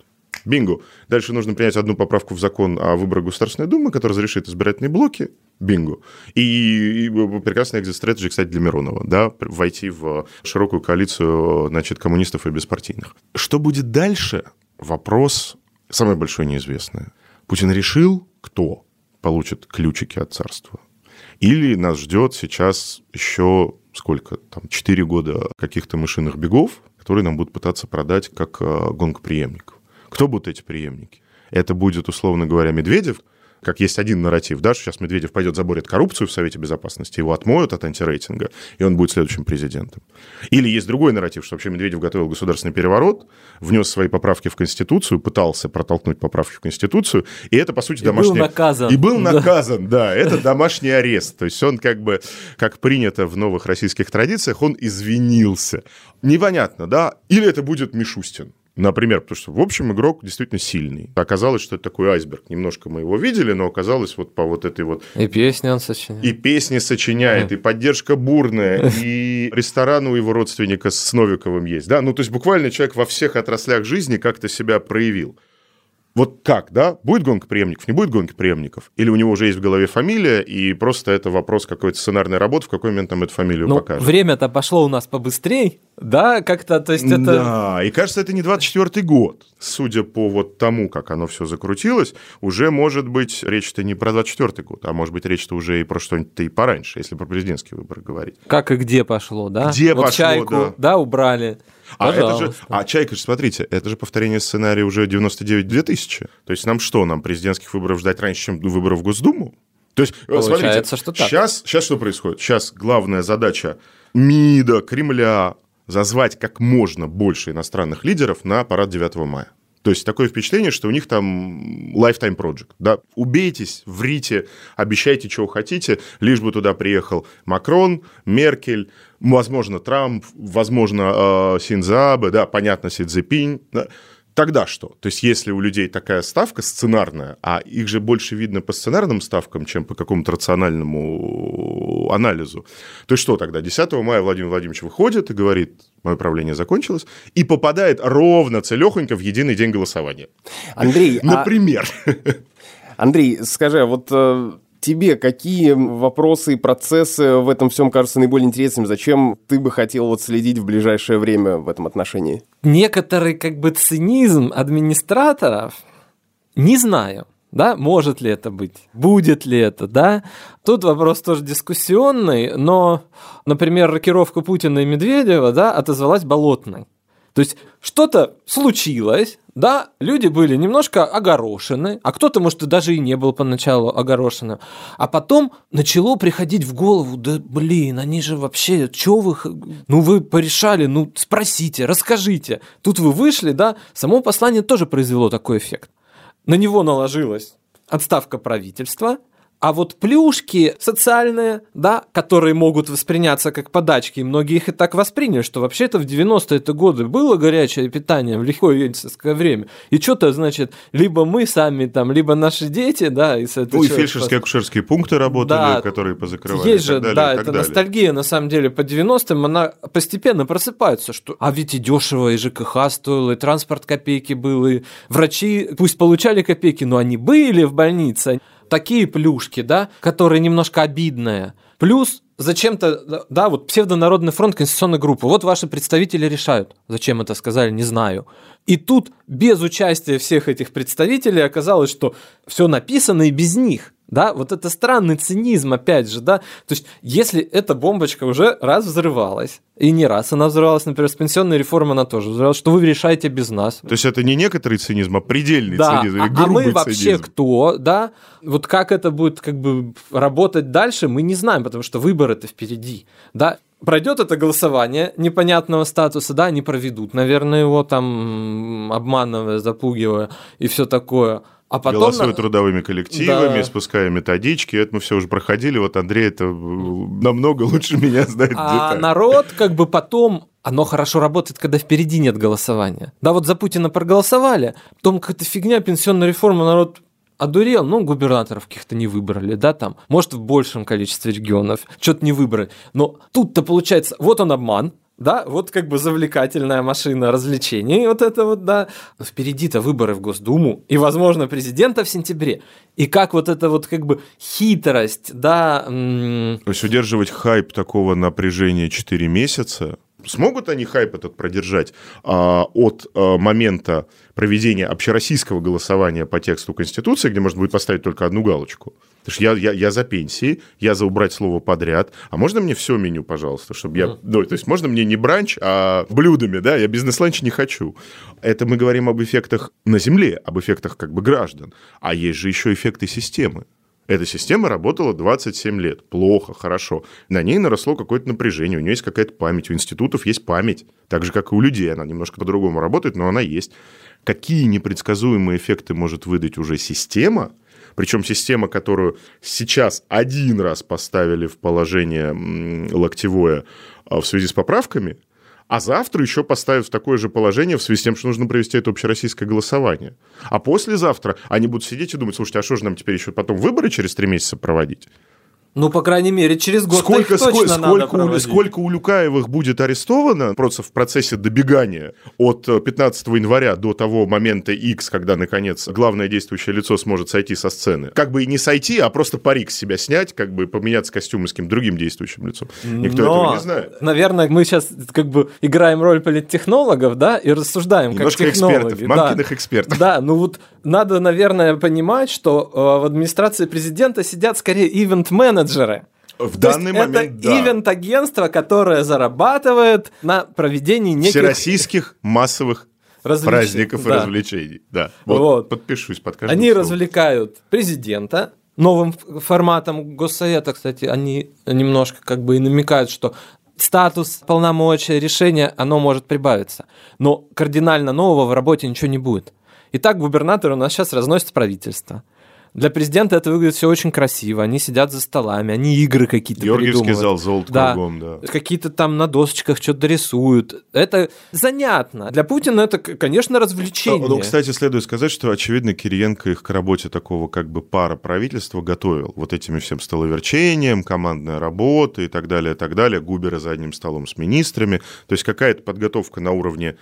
Бинго. Дальше нужно принять одну поправку в закон о выборах Государственной Думы, которая разрешит избирательные блоки. Бинго. И, и прекрасный экзит-стратегия, кстати, для Миронова, да, войти в широкую коалицию, значит, коммунистов и беспартийных. Что будет дальше? Вопрос самое большое неизвестное. Путин решил, кто получит ключики от царства. Или нас ждет сейчас еще сколько там, 4 года каких-то мышиных бегов, которые нам будут пытаться продать как э, гонка преемников. Кто будут эти преемники? Это будет, условно говоря, Медведев – как есть один нарратив, да, что сейчас Медведев пойдет заборет коррупцию в Совете Безопасности, его отмоют от антирейтинга, и он будет следующим президентом. Или есть другой нарратив, что вообще Медведев готовил государственный переворот, внес свои поправки в Конституцию, пытался протолкнуть поправки в Конституцию, и это, по сути, домашний... И был наказан. И был наказан, да, это домашний арест. То есть он как бы, как принято в новых российских традициях, он извинился. Непонятно, да? Или это будет Мишустин. Например, потому что, в общем, игрок действительно сильный. Оказалось, что это такой айсберг. Немножко мы его видели, но оказалось вот по вот этой вот... И песни он сочиняет. И песни сочиняет, и поддержка бурная, и ресторан у его родственника с Новиковым есть. Да? Ну, то есть буквально человек во всех отраслях жизни как-то себя проявил. Вот как, да? Будет гонка преемников, не будет гонки преемников? Или у него уже есть в голове фамилия, и просто это вопрос какой-то сценарной работы, в какой момент нам эту фамилию ну, покажут? время-то пошло у нас побыстрее, да, как-то, то есть это... Да, и кажется, это не 24-й год. Судя по вот тому, как оно все закрутилось, уже может быть речь-то не про 24-й год, а может быть речь-то уже и про что-нибудь и пораньше, если про президентские выборы говорить. Как и где пошло, да? Где вот пошло, чайку, да. да, убрали. А это же, а Чайка же, смотрите, это же повторение сценария уже 99-2000. То есть нам что, нам президентских выборов ждать раньше, чем выборов в Госдуму? То есть, э, Получается, смотрите, что так. Сейчас, сейчас что происходит? Сейчас главная задача МИДа, Кремля зазвать как можно больше иностранных лидеров на парад 9 мая. То есть такое впечатление, что у них там lifetime project. Да? Убейтесь, врите, обещайте, чего хотите, лишь бы туда приехал Макрон, Меркель, возможно, Трамп, возможно, э, Синзабе, да, понятно, Си Цзепинь. Да? Тогда что? То есть, если у людей такая ставка сценарная, а их же больше видно по сценарным ставкам, чем по какому-то рациональному анализу, то что тогда? 10 мая Владимир Владимирович выходит и говорит, мое правление закончилось, и попадает ровно целехонько в единый день голосования. Андрей, а Например. Андрей, скажи, а вот э, Тебе какие вопросы и процессы в этом всем кажутся наиболее интересными? Зачем ты бы хотел вот следить в ближайшее время в этом отношении? Некоторый как бы цинизм администраторов, не знаю, да, может ли это быть, будет ли это, да. Тут вопрос тоже дискуссионный, но, например, рокировка Путина и Медведева, да, отозвалась болотной. То есть что-то случилось, да, люди были немножко огорошены, а кто-то, может, даже и не был поначалу огорошенным. А потом начало приходить в голову, да блин, они же вообще, что вы, ну вы порешали, ну спросите, расскажите. Тут вы вышли, да, само послание тоже произвело такой эффект. На него наложилась отставка правительства, а вот плюшки социальные, да, которые могут восприняться как подачки, и многие их и так восприняли, что вообще-то в 90-е годы было горячее питание в лихое ельцинское время. И что-то, значит, либо мы сами там, либо наши дети, да, и Ну, и фельдшерские, акушерские пункты работали, да, которые позакрывали. Есть же, далее, да, это далее. ностальгия, на самом деле, по 90-м, она постепенно просыпается, что, а ведь и дешево, и ЖКХ стоило, и транспорт копейки был, и врачи пусть получали копейки, но они были в больнице, такие плюшки, да, которые немножко обидные. Плюс зачем-то, да, вот псевдонародный фронт, конституционная группа, вот ваши представители решают. Зачем это сказали, не знаю. И тут без участия всех этих представителей оказалось, что все написано и без них. Да, вот это странный цинизм, опять же, да. То есть, если эта бомбочка уже раз взрывалась, и не раз она взрывалась, например, с пенсионной реформой она тоже взрывалась, что вы решаете без нас. То есть, это не некоторый цинизм, а предельный да, цинизм, или а, а мы вообще цинизм. кто, да? Вот как это будет как бы работать дальше, мы не знаем, потому что выборы-то впереди, да. Пройдет это голосование непонятного статуса, да, они проведут, наверное, его там обманывая, запугивая и все такое. А потом... Голосуют трудовыми коллективами, да. спуская методички. Это мы все уже проходили. Вот Андрей это намного лучше меня знает. А народ как бы потом оно хорошо работает, когда впереди нет голосования. Да, вот за Путина проголосовали, потом какая-то фигня, пенсионная реформа, народ одурел, ну, губернаторов каких-то не выбрали, да, там, может, в большем количестве регионов, что-то не выбрали. Но тут-то получается, вот он обман, да, вот как бы завлекательная машина развлечений, вот это вот, да. Но впереди-то выборы в Госдуму и, возможно, президента в сентябре. И как вот это вот как бы хитрость, да... То есть удерживать хайп такого напряжения 4 месяца, Смогут они хайп этот продержать а, от а, момента проведения общероссийского голосования по тексту Конституции, где можно будет поставить только одну галочку? Потому что я, я, я за пенсии, я за убрать слово подряд. А можно мне все меню, пожалуйста, чтобы я... Ну, то есть можно мне не бранч, а блюдами, да? Я бизнес-ланч не хочу. Это мы говорим об эффектах на Земле, об эффектах как бы граждан. А есть же еще эффекты системы. Эта система работала 27 лет. Плохо, хорошо. На ней наросло какое-то напряжение, у нее есть какая-то память, у институтов есть память. Так же, как и у людей, она немножко по-другому работает, но она есть. Какие непредсказуемые эффекты может выдать уже система, причем система, которую сейчас один раз поставили в положение локтевое а, в связи с поправками, а завтра еще поставят в такое же положение в связи с тем, что нужно провести это общероссийское голосование. А послезавтра они будут сидеть и думать, слушайте, а что же нам теперь еще потом выборы через три месяца проводить? Ну, по крайней мере, через год сколько, их точно сколько, надо сколько, у, сколько у Люкаевых будет арестовано просто в процессе добегания от 15 э, января до того момента X, когда, наконец, главное действующее лицо сможет сойти со сцены. Как бы и не сойти, а просто парик с себя снять, как бы поменяться костюмы с каким-то другим действующим лицом. Никто Но, этого не знает. Наверное, мы сейчас как бы играем роль политтехнологов, да, и рассуждаем Немножко как технологи. экспертов, мамкиных да. экспертов. Да, ну вот надо, наверное, понимать, что э, в администрации президента сидят скорее ивент-менеджеры. В То данный момент, это да. ивент-агентство, которое зарабатывает на проведении неких... Всероссийских массовых Развлеч... праздников да. и развлечений. Да, вот, вот. подпишусь под каждым Они словом. развлекают президента, новым форматом Госсовета, кстати, они немножко как бы и намекают, что статус, полномочия, решения, оно может прибавиться. Но кардинально нового в работе ничего не будет. Итак, губернатор у нас сейчас разносит правительство. Для президента это выглядит все очень красиво. Они сидят за столами, они игры какие-то Георгиевский зал, золото да. кругом, да. Какие-то там на досочках что-то рисуют. Это занятно. Для Путина это, конечно, развлечение. Ну, кстати, следует сказать, что, очевидно, Кириенко их к работе такого как бы пара правительства готовил. Вот этими всем столоверчением, командная работа и так далее, и так далее. Губеры за одним столом с министрами. То есть какая-то подготовка на уровне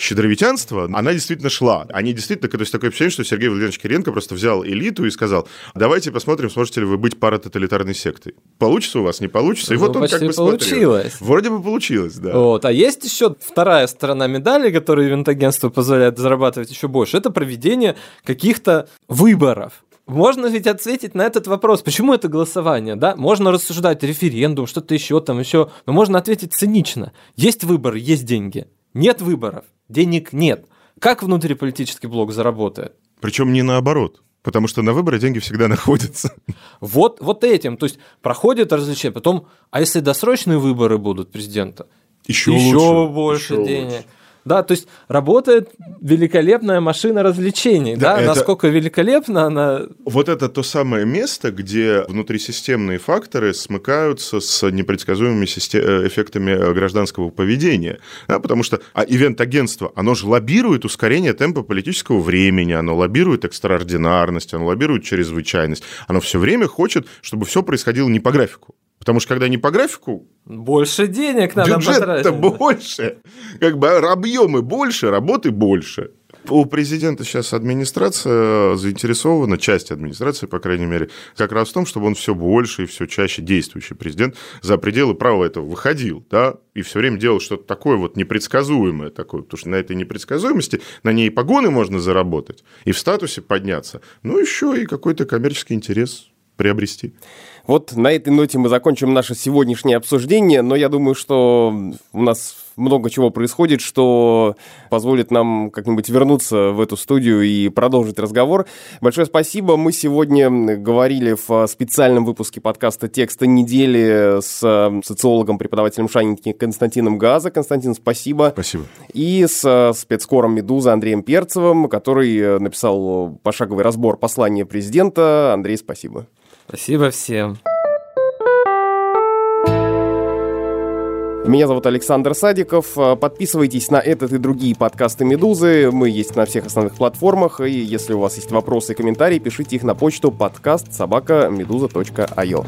щедровитянства, она действительно шла. Они действительно, то есть такое впечатление, что Сергей Владимирович Киренко просто взял элиту и сказал, давайте посмотрим, сможете ли вы быть паратоталитарной сектой. Получится у вас, не получится. И ну, вот он как бы получилось. Смотрел. Вроде бы получилось, да. Вот. А есть еще вторая сторона медали, которую ивент-агентство позволяет зарабатывать еще больше. Это проведение каких-то выборов. Можно ведь ответить на этот вопрос, почему это голосование, да? Можно рассуждать референдум, что-то еще там еще, но можно ответить цинично. Есть выбор, есть деньги. Нет выборов, денег нет. Как внутриполитический блок заработает? Причем не наоборот. Потому что на выборы деньги всегда находятся. Вот, вот этим. То есть проходит развлечение. Потом, а если досрочные выборы будут президента? Еще, еще лучше, больше еще денег. Лучше. Да, то есть работает великолепная машина развлечений. Да, да? Это... насколько великолепна она. Вот это то самое место, где внутрисистемные факторы смыкаются с непредсказуемыми э, эффектами э, гражданского поведения. Да, потому что а ивент-агентство, оно же лоббирует ускорение темпа политического времени, оно лоббирует экстраординарность, оно лоббирует чрезвычайность. Оно все время хочет, чтобы все происходило не по графику. Потому что когда не по графику... Больше денег надо Бюджет-то больше. Как бы объемы больше, работы больше. У президента сейчас администрация заинтересована, часть администрации, по крайней мере, как раз в том, чтобы он все больше и все чаще действующий президент за пределы права этого выходил, да, и все время делал что-то такое вот непредсказуемое такое, потому что на этой непредсказуемости, на ней и погоны можно заработать, и в статусе подняться, ну, еще и какой-то коммерческий интерес приобрести. Вот на этой ноте мы закончим наше сегодняшнее обсуждение, но я думаю, что у нас много чего происходит, что позволит нам как-нибудь вернуться в эту студию и продолжить разговор. Большое спасибо. Мы сегодня говорили в специальном выпуске подкаста «Текста недели» с социологом, преподавателем Шанинки Константином Газа. Константин, спасибо. Спасибо. И с спецкором «Медуза» Андреем Перцевым, который написал пошаговый разбор послания президента. Андрей, спасибо. Спасибо всем. Меня зовут Александр Садиков. Подписывайтесь на этот и другие подкасты «Медузы». Мы есть на всех основных платформах. И если у вас есть вопросы и комментарии, пишите их на почту подкаст собака медуза.io.